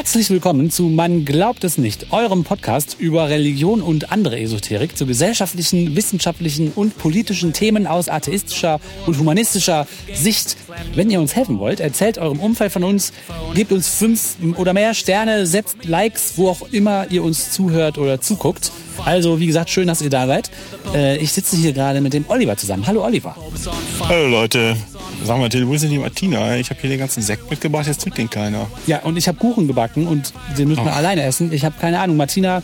Herzlich willkommen zu Man glaubt es nicht, eurem Podcast über Religion und andere Esoterik zu gesellschaftlichen, wissenschaftlichen und politischen Themen aus atheistischer und humanistischer Sicht. Wenn ihr uns helfen wollt, erzählt eurem Umfeld von uns, gebt uns fünf oder mehr Sterne, setzt Likes, wo auch immer ihr uns zuhört oder zuguckt. Also, wie gesagt, schön, dass ihr da seid. Äh, ich sitze hier gerade mit dem Oliver zusammen. Hallo, Oliver. Hallo, Leute. Sag mal, Till, wo ist denn die Martina? Ich habe hier den ganzen Sekt mitgebracht, jetzt trinkt den keiner. Ja, und ich habe Kuchen gebacken und den müssen wir Oh. alleine essen. Ich habe keine Ahnung. Martina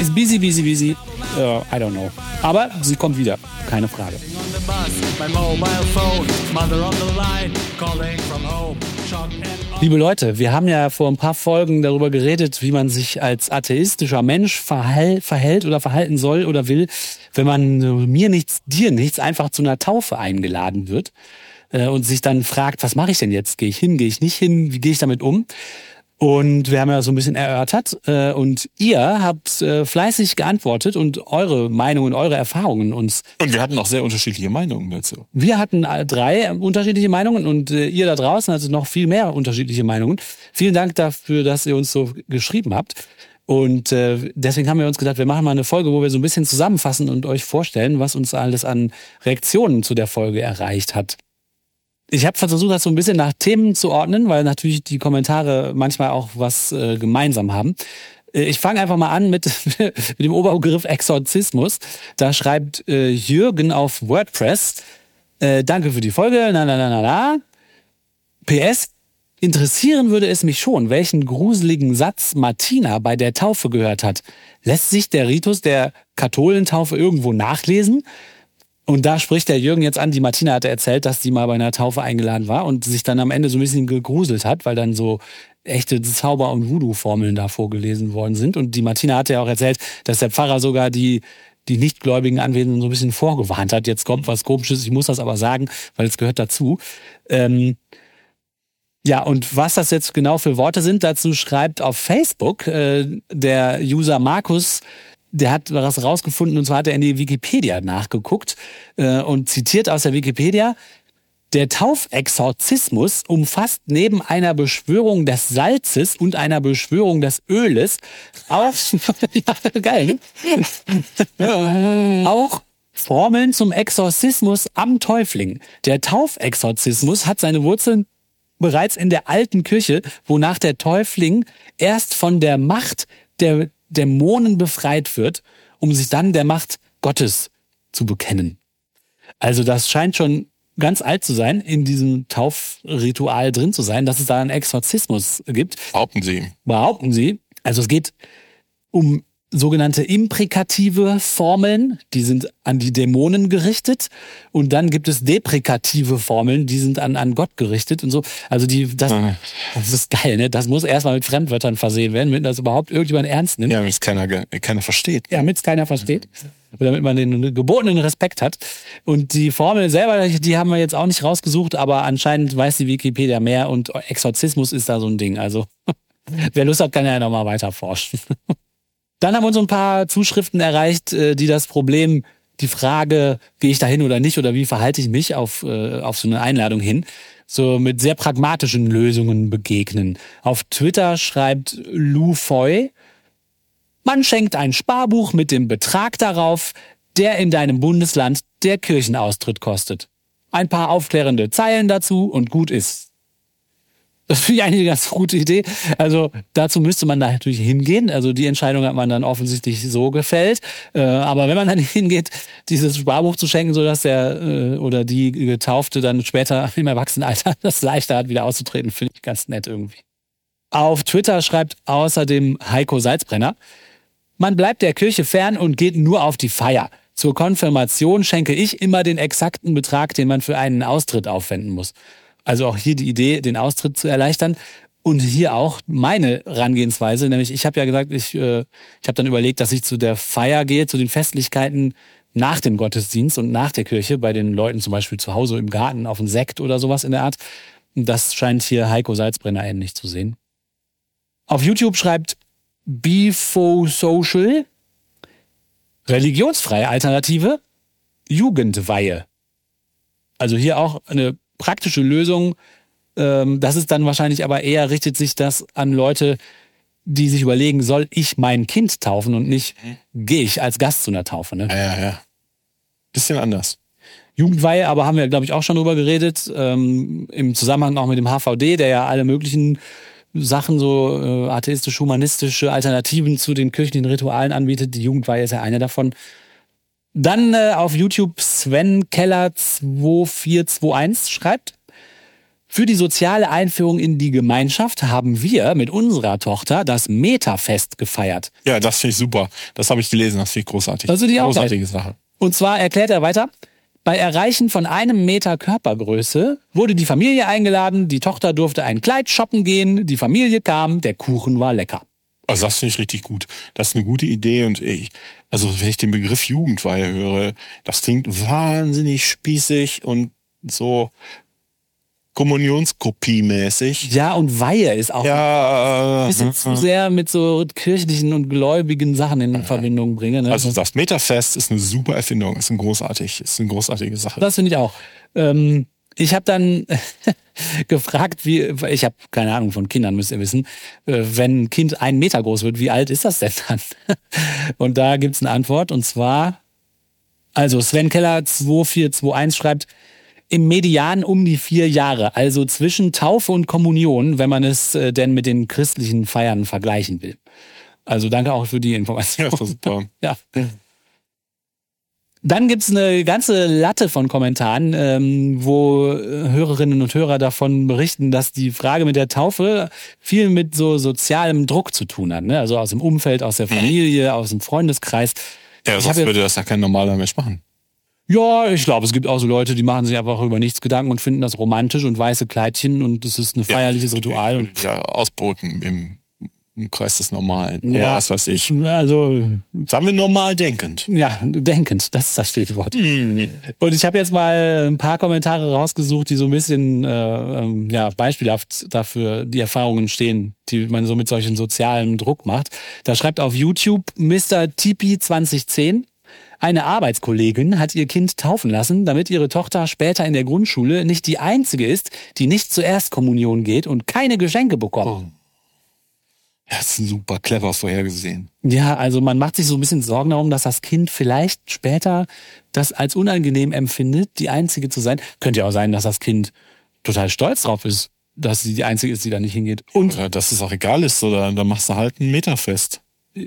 ist busy, busy, busy. Uh, I don't know. Aber sie kommt wieder. Keine Frage. Liebe Leute, wir haben ja vor ein paar Folgen darüber geredet, wie man sich als atheistischer Mensch verhält, verhält oder verhalten soll oder will, wenn man äh, mir nichts, dir nichts einfach zu einer Taufe eingeladen wird äh, und sich dann fragt, was mache ich denn jetzt? Gehe ich hin, gehe ich nicht hin? Wie gehe ich damit um? Und wir haben ja so ein bisschen erörtert äh, und ihr habt äh, fleißig geantwortet und eure Meinungen, eure Erfahrungen uns Und wir hatten auch sehr unterschiedliche Meinungen dazu. wir hatten äh, drei unterschiedliche Meinungen und äh, ihr da draußen hattet noch viel mehr unterschiedliche Meinungen. Vielen Dank dafür, dass ihr uns so geschrieben habt. Und äh, deswegen haben wir uns gedacht, wir machen mal eine Folge, wo wir so ein bisschen zusammenfassen und euch vorstellen, was uns alles an Reaktionen zu der Folge erreicht hat. Ich habe versucht, das so ein bisschen nach Themen zu ordnen, weil natürlich die Kommentare manchmal auch was äh, gemeinsam haben. Äh, Ich fange einfach mal an mit, mit dem Oberbegriff Exorzismus. Da schreibt äh, Jürgen auf WordPress, äh, danke für die Folge, na na na na na. PS, interessieren würde es mich schon, welchen gruseligen Satz Martina bei der Taufe gehört hat. Lässt sich der Ritus der Katholentaufe irgendwo nachlesen? Und da spricht der Jürgen jetzt an, die Martina hatte erzählt, dass sie mal bei einer Taufe eingeladen war und sich dann am Ende so ein bisschen gegruselt hat, weil dann so echte Zauber- und Voodoo-Formeln da vorgelesen worden sind. Und die Martina hatte ja auch erzählt, dass der Pfarrer sogar die, die nichtgläubigen Anwesenden so ein bisschen vorgewarnt hat. Jetzt kommt was Komisches, ich muss das aber sagen, weil es gehört dazu. Ähm, ja, und was das jetzt genau für Worte sind, dazu schreibt auf Facebook äh, der User Markus, der hat was rausgefunden und zwar hat er in die Wikipedia nachgeguckt äh, und zitiert aus der Wikipedia, der Taufexorzismus umfasst neben einer Beschwörung des Salzes und einer Beschwörung des Öles auch, ja, geil, ne? auch Formeln zum Exorzismus am Täufling. Der Taufexorzismus hat seine Wurzeln bereits in der alten Kirche, wonach der Täufling erst von der Macht der Dämonen befreit wird, um sich dann der Macht Gottes zu bekennen. Also das scheint schon ganz alt zu sein, in diesem Taufritual drin zu sein, dass es da einen Exorzismus gibt Behaupten Sie. behaupten sie. Also es geht um sogenannte imprikative Formeln, die sind an die Dämonen gerichtet und dann gibt es deprikative Formeln, die sind an, an Gott gerichtet und so. Also die, das, das ist geil, ne? Das muss erstmal mit Fremdwörtern versehen werden, damit das überhaupt irgendjemand ernst nimmt. Ja, wenn es keiner, keiner versteht. Ja, damit es keiner versteht. Und damit man den gebotenen Respekt hat. Und die Formel selber, die haben wir jetzt auch nicht rausgesucht, aber anscheinend weiß die Wikipedia mehr und Exorzismus ist da so ein Ding. Also, wer Lust hat, kann ja nochmal weiter forschen. Dann haben uns so ein paar Zuschriften erreicht, äh, die das Problem, die Frage, gehe ich da hin oder nicht oder wie verhalte ich mich auf, äh, auf so eine Einladung hin, so mit sehr pragmatischen Lösungen begegnen. Auf Twitter schreibt Lou Foy, man schenkt ein Sparbuch mit dem Betrag darauf, der in deinem Bundesland der Kirchenaustritt kostet. Ein paar aufklärende Zeilen dazu und gut ist. Das finde ich eigentlich eine ganz gute Idee. Also dazu müsste man da natürlich hingehen. Also die Entscheidung hat man dann offensichtlich so gefällt. Äh, aber wenn man dann hingeht, dieses Sparbuch zu schenken, sodass der äh, oder die Getaufte dann später im Erwachsenenalter das leichter hat, wieder auszutreten, finde ich ganz nett irgendwie. Auf Twitter schreibt außerdem Heiko Salzbrenner, man bleibt der Kirche fern und geht nur auf die Feier. Zur Konfirmation schenke ich immer den exakten Betrag, den man für einen Austritt aufwenden muss. Also auch hier die Idee, den Austritt zu erleichtern. Und hier auch meine Herangehensweise, nämlich ich habe ja gesagt, ich, äh, ich habe dann überlegt, dass ich zu der Feier gehe, zu den Festlichkeiten nach dem Gottesdienst und nach der Kirche, bei den Leuten zum Beispiel zu Hause im Garten auf einen Sekt oder sowas in der Art. Das scheint hier Heiko Salzbrenner ähnlich zu sehen. Auf YouTube schreibt Bifo Social religionsfreie Alternative Jugendweihe. Also hier auch eine praktische Lösung. Ähm, das ist dann wahrscheinlich aber eher richtet sich das an Leute, die sich überlegen, soll ich mein Kind taufen und nicht gehe ich als Gast zu einer Taufe. Ne? Ja, ja, ja. Bisschen anders. Jugendweihe, aber haben wir, glaube ich, auch schon drüber geredet, ähm, im Zusammenhang auch mit dem HVD, der ja alle möglichen Sachen, so äh, atheistisch-humanistische Alternativen zu den kirchlichen Ritualen anbietet. Die Jugendweihe ist ja eine davon. Dann äh, auf YouTube Sven Keller 2421 schreibt, für die soziale Einführung in die Gemeinschaft haben wir mit unserer Tochter das Metafest gefeiert. Ja, das finde ich super. Das habe ich gelesen, das finde ich großartig. Also die auch Großartige Sache. Und zwar erklärt er weiter, bei Erreichen von einem Meter Körpergröße wurde die Familie eingeladen, die Tochter durfte ein Kleid shoppen gehen, die Familie kam, der Kuchen war lecker. Also das finde ich richtig gut. Das ist eine gute Idee und ich, also wenn ich den Begriff Jugendweihe höre, das klingt wahnsinnig spießig und so Kommunionskopiemäßig. Ja, und Weihe ist auch Ja, ein äh, bisschen zu sehr mit so kirchlichen und gläubigen Sachen in Verbindung bringen. Ne? also das Metafest ist eine super Erfindung, ist ein großartig, ist eine großartige Sache. Das finde ich auch. Ähm, ich habe dann gefragt, wie, ich habe keine Ahnung von Kindern, müsst ihr wissen, äh, wenn ein Kind einen Meter groß wird, wie alt ist das denn dann? Und da gibt's eine Antwort und zwar, also Sven Keller 2421 schreibt, im Median um die vier Jahre, also zwischen Taufe und Kommunion, wenn man es äh, denn mit den christlichen Feiern vergleichen will. Also danke auch für die Information. Ja, ist doch super. Ja. Dann gibt's eine ganze Latte von Kommentaren, ähm, wo äh, Hörerinnen und Hörer davon berichten, dass die Frage mit der Taufe viel mit so sozialem Druck zu tun hat. Ne? Also aus dem Umfeld, aus der Familie, aus dem Freundeskreis. Ja, sonst würde das ja kein normaler Mensch machen. Ja, ich glaube, es gibt auch so Leute, die machen sich einfach über nichts Gedanken und finden das romantisch und weiße Kleidchen und das ist ein feierliches Ritual. Und Ja, ausbrüten im, im Kreis des Normalen. Ja. Ja. Was weiß ich. also Sagen wir normal denkend. Ja, denkend, das ist das Stichwort. Und ich habe jetzt mal ein paar Kommentare rausgesucht, die so ein bisschen äh, ähm, ja, beispielhaft dafür die Erfahrungen stehen, die man so mit solchen sozialen Druck macht. Da schreibt auf YouTube Mr. Tipi 2010, eine Arbeitskollegin hat ihr Kind taufen lassen, damit ihre Tochter später in der Grundschule nicht die einzige ist, die nicht zur Erstkommunion geht und keine Geschenke bekommt. Ja, das ist super clever vorhergesehen. Ja, also man macht sich so ein bisschen Sorgen darum, dass das Kind vielleicht später das als unangenehm empfindet, die Einzige zu sein. Könnte ja auch sein, dass das Kind total stolz drauf ist, dass sie die Einzige ist, die da nicht hingeht. Und Oder dass es auch egal ist, oder dann machst du halt ein Meterfest.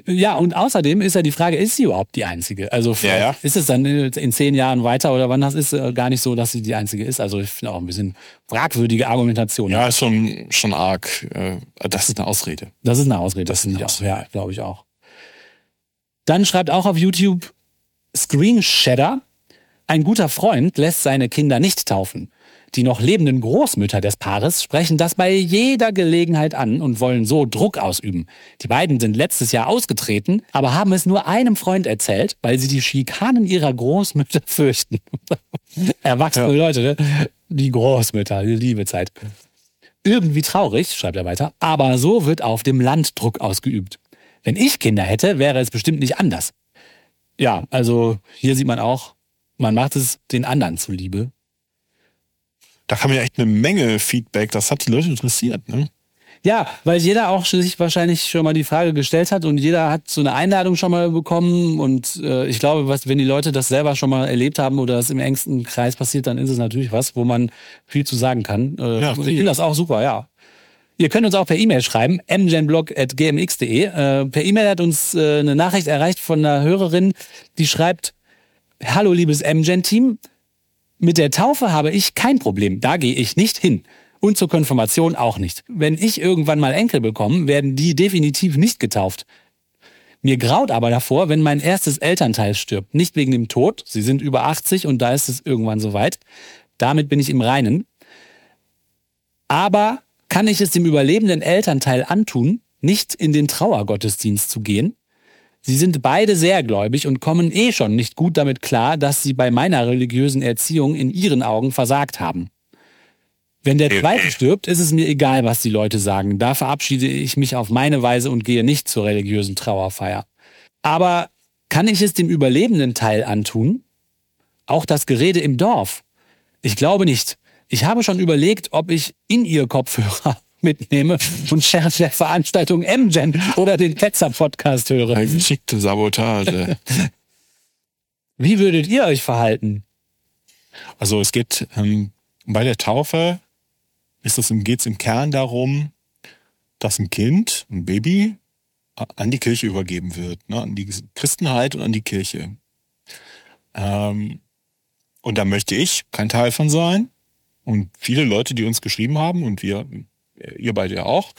Ja, und außerdem ist ja die Frage, ist sie überhaupt die Einzige? Also Ja, ja. ist es dann in zehn Jahren weiter oder wann das ist äh, gar nicht so, dass sie die Einzige ist? Also ich finde auch ein bisschen fragwürdige Argumentation. Ja, ist schon, schon arg. Äh, Das ist eine Ausrede. Das ist eine Ausrede. Das ist eine auch. Ja, glaube ich auch. Dann schreibt auch auf YouTube Screenshadder, ein guter Freund lässt seine Kinder nicht taufen. Die noch lebenden Großmütter des Paares sprechen das bei jeder Gelegenheit an und wollen so Druck ausüben. Die beiden sind letztes Jahr ausgetreten, aber haben es nur einem Freund erzählt, weil sie die Schikanen ihrer Großmütter fürchten. Erwachsene Leute, ne? Die Großmütter, die liebe Zeit. Irgendwie traurig, schreibt er weiter, aber so wird auf dem Land Druck ausgeübt. Wenn ich Kinder hätte, wäre es bestimmt nicht anders. Ja, also hier sieht man auch, man macht es den anderen zuliebe. Da kam ja echt eine Menge Feedback. Das hat die Leute interessiert, ne? Ja, weil jeder auch sich wahrscheinlich schon mal die Frage gestellt hat und jeder hat so eine Einladung schon mal bekommen und äh, ich glaube, was, wenn die Leute das selber schon mal erlebt haben oder das im engsten Kreis passiert, dann ist es natürlich was, wo man viel zu sagen kann. Äh, Ja, ich finde das auch super, ja. Ihr könnt uns auch per E-Mail schreiben, mgenblog.gmx.de. Äh, per E-Mail hat uns äh, eine Nachricht erreicht von einer Hörerin, die schreibt, Hallo liebes MGen-Team, mit der Taufe habe ich kein Problem, da gehe ich nicht hin. Und zur Konfirmation auch nicht. Wenn ich irgendwann mal Enkel bekomme, werden die definitiv nicht getauft. Mir graut aber davor, wenn mein erstes Elternteil stirbt. Nicht wegen dem Tod, sie sind über 80 und da ist es irgendwann soweit. Damit bin ich im Reinen. Aber kann ich es dem überlebenden Elternteil antun, nicht in den Trauergottesdienst zu gehen? Sie sind beide sehr gläubig und kommen eh schon nicht gut damit klar, dass sie bei meiner religiösen Erziehung in ihren Augen versagt haben. Wenn der zweite stirbt, ist es mir egal, was die Leute sagen. Da verabschiede ich mich auf meine Weise und gehe nicht zur religiösen Trauerfeier. Aber kann ich es dem überlebenden Teil antun? Auch das Gerede im Dorf? Ich glaube nicht. Ich habe schon überlegt, ob ich in ihr Kopfhörer mitnehme und während der Veranstaltung M-Gen oder den Ketzer-Podcast höre. Eine geschickte Sabotage. Wie würdet ihr euch verhalten? Also es geht ähm, bei der Taufe ist es im, geht's im Kern darum, dass ein Kind, ein Baby, an die Kirche übergeben wird, ne, an die Christenheit und an die Kirche. Ähm, und da möchte ich kein Teil von sein. Und viele Leute, die uns geschrieben haben, und wir, ihr beide ja auch,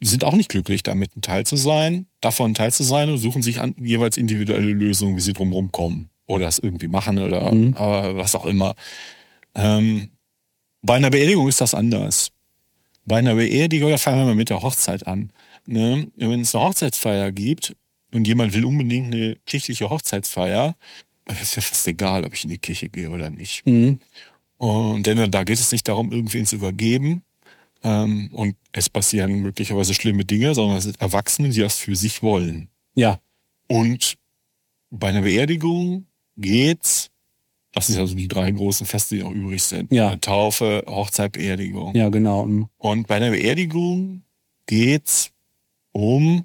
sind auch nicht glücklich, damit ein Teil zu sein, davon ein Teil zu sein und suchen sich an, jeweils individuelle Lösungen, wie sie drumherum kommen. Oder es irgendwie machen oder Mhm. äh, was auch immer. Ähm, bei einer Beerdigung ist das anders. Bei einer Beerdigung, da fangen wir mal mit der Hochzeit an. Ne? Wenn es eine Hochzeitsfeier gibt und jemand will unbedingt eine kirchliche Hochzeitsfeier, ist ja fast egal, ob ich in die Kirche gehe oder nicht. Mhm. Und denn da geht es nicht darum, irgendwen zu übergeben. Ähm, und es passieren möglicherweise schlimme Dinge, sondern es sind Erwachsene, die das für sich wollen. Ja, Und bei einer Beerdigung geht's, das sind also die drei großen Feste, die noch übrig sind. Ja. Taufe, Hochzeit, Beerdigung. ja, genau. Mhm. Und bei einer Beerdigung geht's um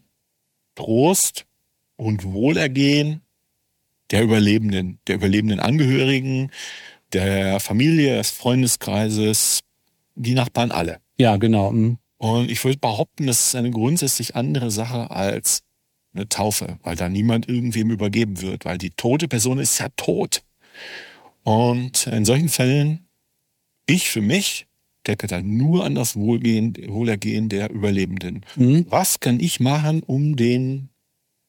Trost und Wohlergehen der Überlebenden, der überlebenden Angehörigen, der Familie, des Freundeskreises, die Nachbarn alle. Ja, genau. Mhm. Und ich würde behaupten, das ist eine grundsätzlich andere Sache als eine Taufe, weil da niemand irgendwem übergeben wird, weil die tote Person ist ja tot. Und in solchen Fällen, ich für mich, denke dann nur an das Wohlgehen, Wohlergehen der Überlebenden. Mhm. Was kann ich machen, um den,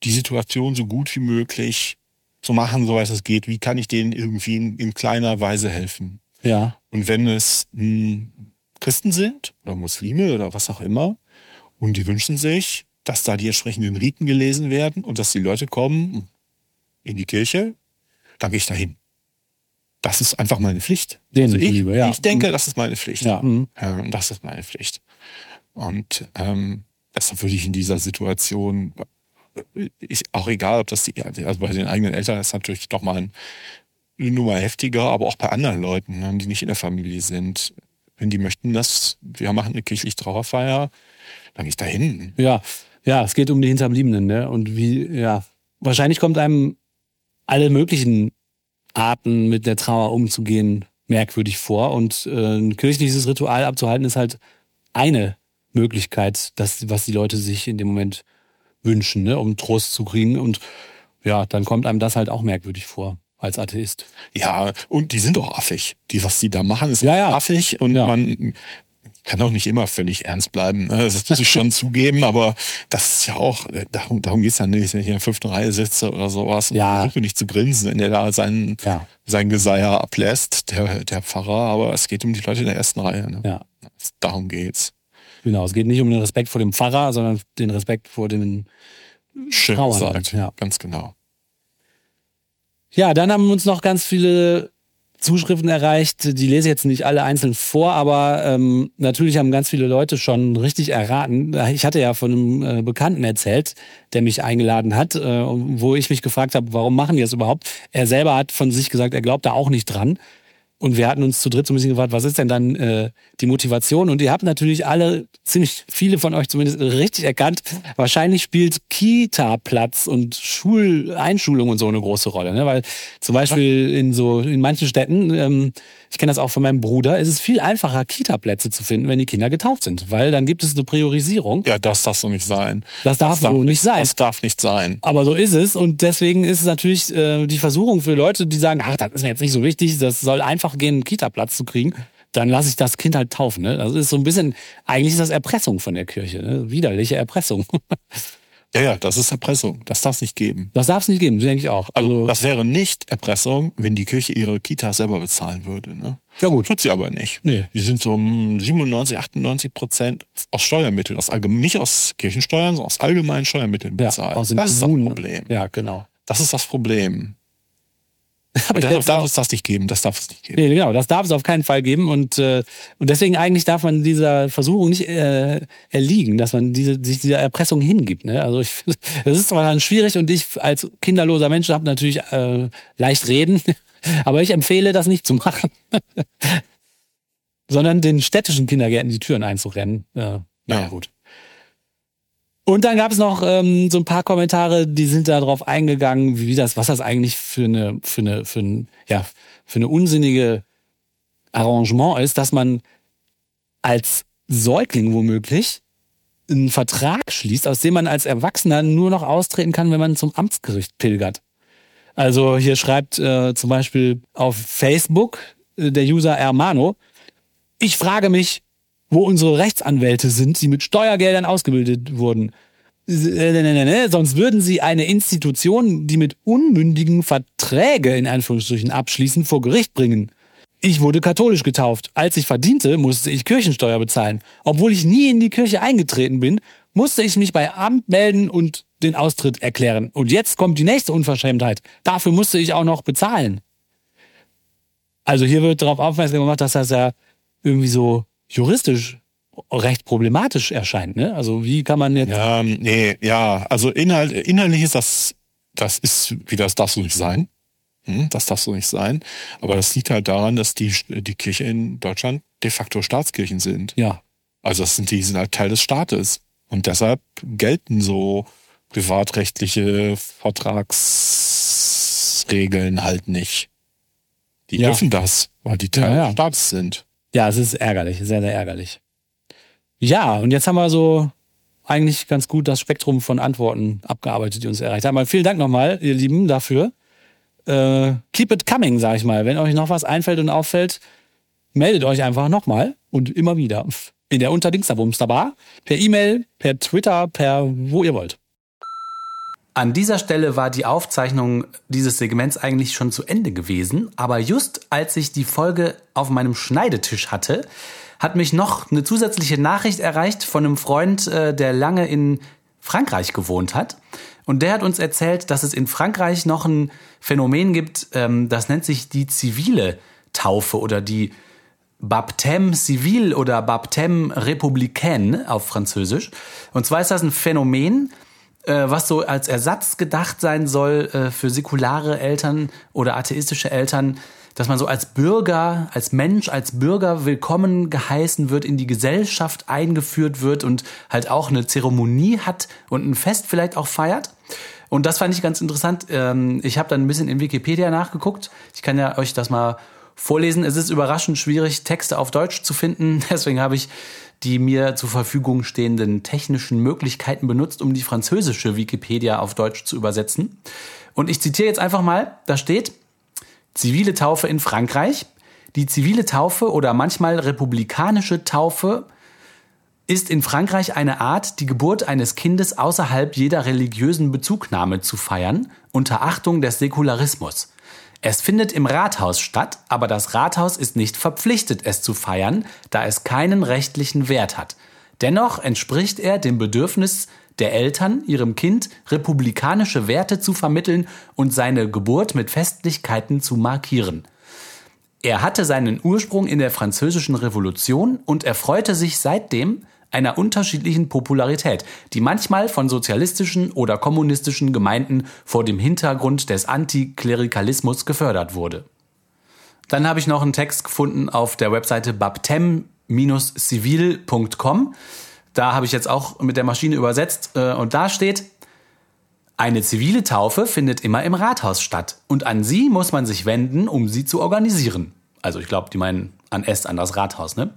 die Situation so gut wie möglich zu machen, soweit es geht? Wie kann ich denen irgendwie in, in kleiner Weise helfen? Ja, Und wenn es mh, Christen sind oder Muslime oder was auch immer und die wünschen sich, dass da die entsprechenden Riten gelesen werden und dass die Leute kommen in die Kirche, dann gehe ich dahin. Das ist einfach meine Pflicht. Denen also ich, zuliebe, ja. ich denke, das ist meine Pflicht. ja. Mhm. Ja, das ist meine Pflicht. Und ähm, deshalb würde ich in dieser Situation, ich, auch egal, ob das die, also bei den eigenen Eltern ist natürlich doch mal ein, eine Nummer heftiger, aber auch bei anderen Leuten, ne, die nicht in der Familie sind. Wenn die möchten, dass wir machen eine kirchliche Trauerfeier, dann gehe ich dahin. Ja, ja, es geht um die Hinterbliebenen, ne? Und wie, ja, wahrscheinlich kommt einem alle möglichen Arten mit der Trauer umzugehen merkwürdig vor. Und äh, ein kirchliches Ritual abzuhalten ist halt eine Möglichkeit, das, was die Leute sich in dem Moment wünschen, ne? um Trost zu kriegen. Und ja, dann kommt einem das halt auch merkwürdig vor als Atheist. Ja, und die sind doch affig. Die, was die da machen, ist Ja, ja. affig und Ja. man kann auch nicht immer völlig ernst bleiben. ne? Das muss ich schon zugeben, aber das ist ja auch, darum, darum geht's ja nicht, wenn ich in der fünften Reihe sitze oder sowas. Ja. Versuche nicht zu grinsen, wenn der da seinen, Ja. sein Geseier ablässt, der, der Pfarrer, aber es geht um die Leute in der ersten Reihe. Ne? Ja, Darum geht's. genau. Es geht nicht um den Respekt vor dem Pfarrer, sondern den Respekt vor den Schön gesagt. ja. Ganz genau. Ja, dann haben uns noch ganz viele Zuschriften erreicht. Die lese ich jetzt nicht alle einzeln vor, aber ähm, natürlich haben ganz viele Leute schon richtig erraten. Ich hatte ja von einem äh, Bekannten erzählt, der mich eingeladen hat, äh, wo ich mich gefragt habe, warum machen die das überhaupt? Er selber hat von sich gesagt, er glaubt da auch nicht dran. Und wir hatten uns zu dritt so ein bisschen gefragt, was ist denn dann äh, die Motivation? Und ihr habt natürlich alle, ziemlich viele von euch zumindest, richtig erkannt, wahrscheinlich spielt Kita-Platz und Schuleinschulung und so eine große Rolle. Ne? Weil zum Beispiel in so in manchen Städten, ähm, ich kenne das auch von meinem Bruder, ist es viel einfacher, Kita-Plätze zu finden, wenn die Kinder getauft sind. Weil dann gibt es eine Priorisierung. Ja, das darf so nicht sein. Das darf so nicht sein. Das darf nicht sein. Aber so ist es und deswegen ist es natürlich äh, die Versuchung für Leute, die sagen, ach, das ist mir jetzt nicht so wichtig, das soll einfach gehen, einen Kita-Platz zu kriegen. Dann lasse ich das Kind halt taufen. Ne? Das ist so ein bisschen, eigentlich ist das Erpressung von der Kirche, ne? widerliche Erpressung. Ja, ja, das ist Erpressung. Das darf es nicht geben. Das darf es nicht geben, denke ich auch. Also das wäre nicht Erpressung, wenn die Kirche ihre Kita selber bezahlen würde. Ne? ja gut. Tut sie aber nicht. Nee. Die sind so um 97, 98 Prozent aus Steuermitteln, aus nicht aus Kirchensteuern, sondern aus allgemeinen Steuermitteln Ja, bezahlt. aus den das ist das. Problem. Ja, genau. Das ist das Problem. Aber das darf auch- es das nicht geben. Das darf es nicht geben. Nee, genau, das darf es auf keinen Fall geben und äh, und deswegen eigentlich darf man dieser Versuchung nicht äh, erliegen, dass man diese sich dieser Erpressung hingibt. Ne? Also ich, das ist zwar dann schwierig und ich als kinderloser Mensch habe natürlich äh, leicht reden, aber ich empfehle das nicht zu machen. sondern den städtischen Kindergärten die Türen einzurennen. Äh, naja, Ja. gut. Und dann gab es noch ähm, so ein paar Kommentare, die sind darauf eingegangen, wie das, was das eigentlich für eine, für eine, für ein, ja, für eine unsinnige Arrangement ist, dass man als Säugling womöglich einen Vertrag schließt, aus dem man als Erwachsener nur noch austreten kann, wenn man zum Amtsgericht pilgert. Also hier schreibt äh, zum Beispiel auf Facebook äh, der User Hermano, ich frage mich, wo unsere Rechtsanwälte sind, die mit Steuergeldern ausgebildet wurden. Äh, ne, ne, ne, Sonst würden sie eine Institution, die mit Unmündigen Verträge in Anführungsstrichen abschließen, vor Gericht bringen. Ich wurde katholisch getauft. Als ich verdiente, musste ich Kirchensteuer bezahlen. Obwohl ich nie in die Kirche eingetreten bin, musste ich mich bei Amt melden und den Austritt erklären. Und jetzt kommt die nächste Unverschämtheit. Dafür musste ich auch noch bezahlen. Also hier wird darauf aufmerksam gemacht, dass das ja irgendwie so juristisch recht problematisch erscheint. Ne? Also wie kann man jetzt... Ja, nee, ja, also inhalt, inhaltlich ist das, das ist, wie das darf so nicht sein. Hm, das darf so nicht sein. Aber das liegt halt daran, dass die, die Kirche in Deutschland de facto Staatskirchen sind. Ja, Also das sind, die sind halt Teil des Staates. Und deshalb gelten so privatrechtliche Vertragsregeln halt nicht. Die Ja. dürfen das, weil die Teil Ja, ja. des Staates sind. Ja, es ist ärgerlich, sehr, sehr ärgerlich. Ja, und jetzt haben wir so eigentlich ganz gut das Spektrum von Antworten abgearbeitet, die uns erreicht haben. Vielen Dank nochmal, ihr Lieben, dafür. Äh, keep it coming, sag ich mal. Wenn euch noch was einfällt und auffällt, meldet euch einfach nochmal und immer wieder. In der Unterdingsterbumster per E-Mail, per Twitter, per wo ihr wollt. An dieser Stelle war die Aufzeichnung dieses Segments eigentlich schon zu Ende gewesen, aber just als ich die Folge auf meinem Schneidetisch hatte, hat mich noch eine zusätzliche Nachricht erreicht von einem Freund, äh, der lange in Frankreich gewohnt hat. Und der hat uns erzählt, dass es in Frankreich noch ein Phänomen gibt, ähm, das nennt sich die zivile Taufe oder die Baptême civil oder Baptême républicain auf Französisch. Und zwar ist das ein Phänomen, was so als Ersatz gedacht sein soll äh, für säkulare Eltern oder atheistische Eltern, dass man so als Bürger, als Mensch, als Bürger willkommen geheißen wird, in die Gesellschaft eingeführt wird und halt auch eine Zeremonie hat und ein Fest vielleicht auch feiert. Und das fand ich ganz interessant. Ähm, Ich habe dann ein bisschen in Wikipedia nachgeguckt. Ich kann ja euch das mal vorlesen. Es ist überraschend schwierig, Texte auf Deutsch zu finden. Deswegen habe ich die mir zur Verfügung stehenden technischen Möglichkeiten benutzt, um die französische Wikipedia auf Deutsch zu übersetzen. Und ich zitiere jetzt einfach mal, da steht, zivile Taufe in Frankreich. Die zivile Taufe oder manchmal republikanische Taufe ist in Frankreich eine Art, die Geburt eines Kindes außerhalb jeder religiösen Bezugnahme zu feiern, unter Achtung des Säkularismus. Es findet im Rathaus statt, aber das Rathaus ist nicht verpflichtet, es zu feiern, da es keinen rechtlichen Wert hat. Dennoch entspricht er dem Bedürfnis der Eltern, ihrem Kind republikanische Werte zu vermitteln und seine Geburt mit Festlichkeiten zu markieren. Er hatte seinen Ursprung in der Französischen Revolution und erfreute sich seitdem einer unterschiedlichen Popularität, die manchmal von sozialistischen oder kommunistischen Gemeinden vor dem Hintergrund des Antiklerikalismus gefördert wurde. Dann habe ich noch einen Text gefunden auf der Webseite baptem-civil.com. Da habe ich jetzt auch mit der Maschine übersetzt äh, und da steht, eine zivile Taufe findet immer im Rathaus statt und an sie muss man sich wenden, um sie zu organisieren. Also ich glaube, die meinen an S, an das Rathaus, ne?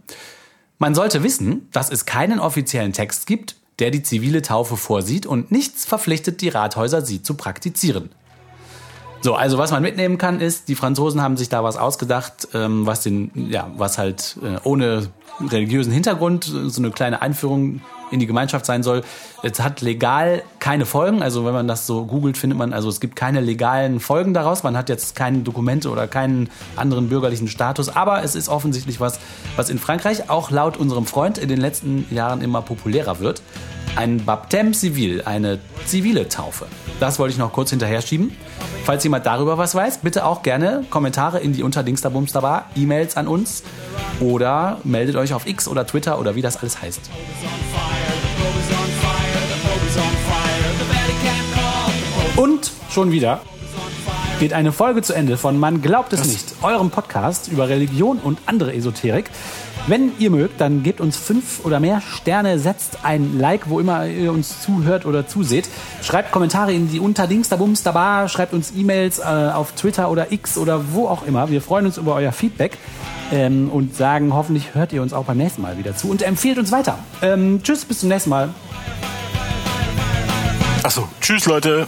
Man sollte wissen, dass es keinen offiziellen Text gibt, der die zivile Taufe vorsieht und nichts verpflichtet die Rathäuser, sie zu praktizieren. So, also was man mitnehmen kann, ist, die Franzosen haben sich da was ausgedacht, ähm, was den, ja, was halt äh, ohne religiösen Hintergrund so eine kleine Einführung in die Gemeinschaft sein soll. Es hat legal keine Folgen, also wenn man das so googelt, findet man, also es gibt keine legalen Folgen daraus. Man hat jetzt keine Dokumente oder keinen anderen bürgerlichen Status, aber es ist offensichtlich was, was in Frankreich auch laut unserem Freund in den letzten Jahren immer populärer wird. Ein Baptême civil, eine zivile Taufe. Das wollte ich noch kurz hinterher schieben. Falls jemand darüber was weiß, bitte auch gerne Kommentare in die Unterdingsterbumsterbar, E-Mails an uns oder meldet euch auf X oder Twitter oder wie das alles heißt. Und schon wieder geht eine Folge zu Ende von Man glaubt es nicht, eurem Podcast über Religion und andere Esoterik. Wenn ihr mögt, dann gebt uns fünf oder mehr Sterne, setzt ein Like, wo immer ihr uns zuhört oder zuseht. Schreibt Kommentare in die Unterdings, da Bums, da Bar, schreibt uns E-Mails äh, auf Twitter oder X oder wo auch immer. Wir freuen uns über euer Feedback ähm, und sagen, hoffentlich hört ihr uns auch beim nächsten Mal wieder zu und empfiehlt uns weiter. Ähm, tschüss, bis zum nächsten Mal. Achso, tschüss Leute.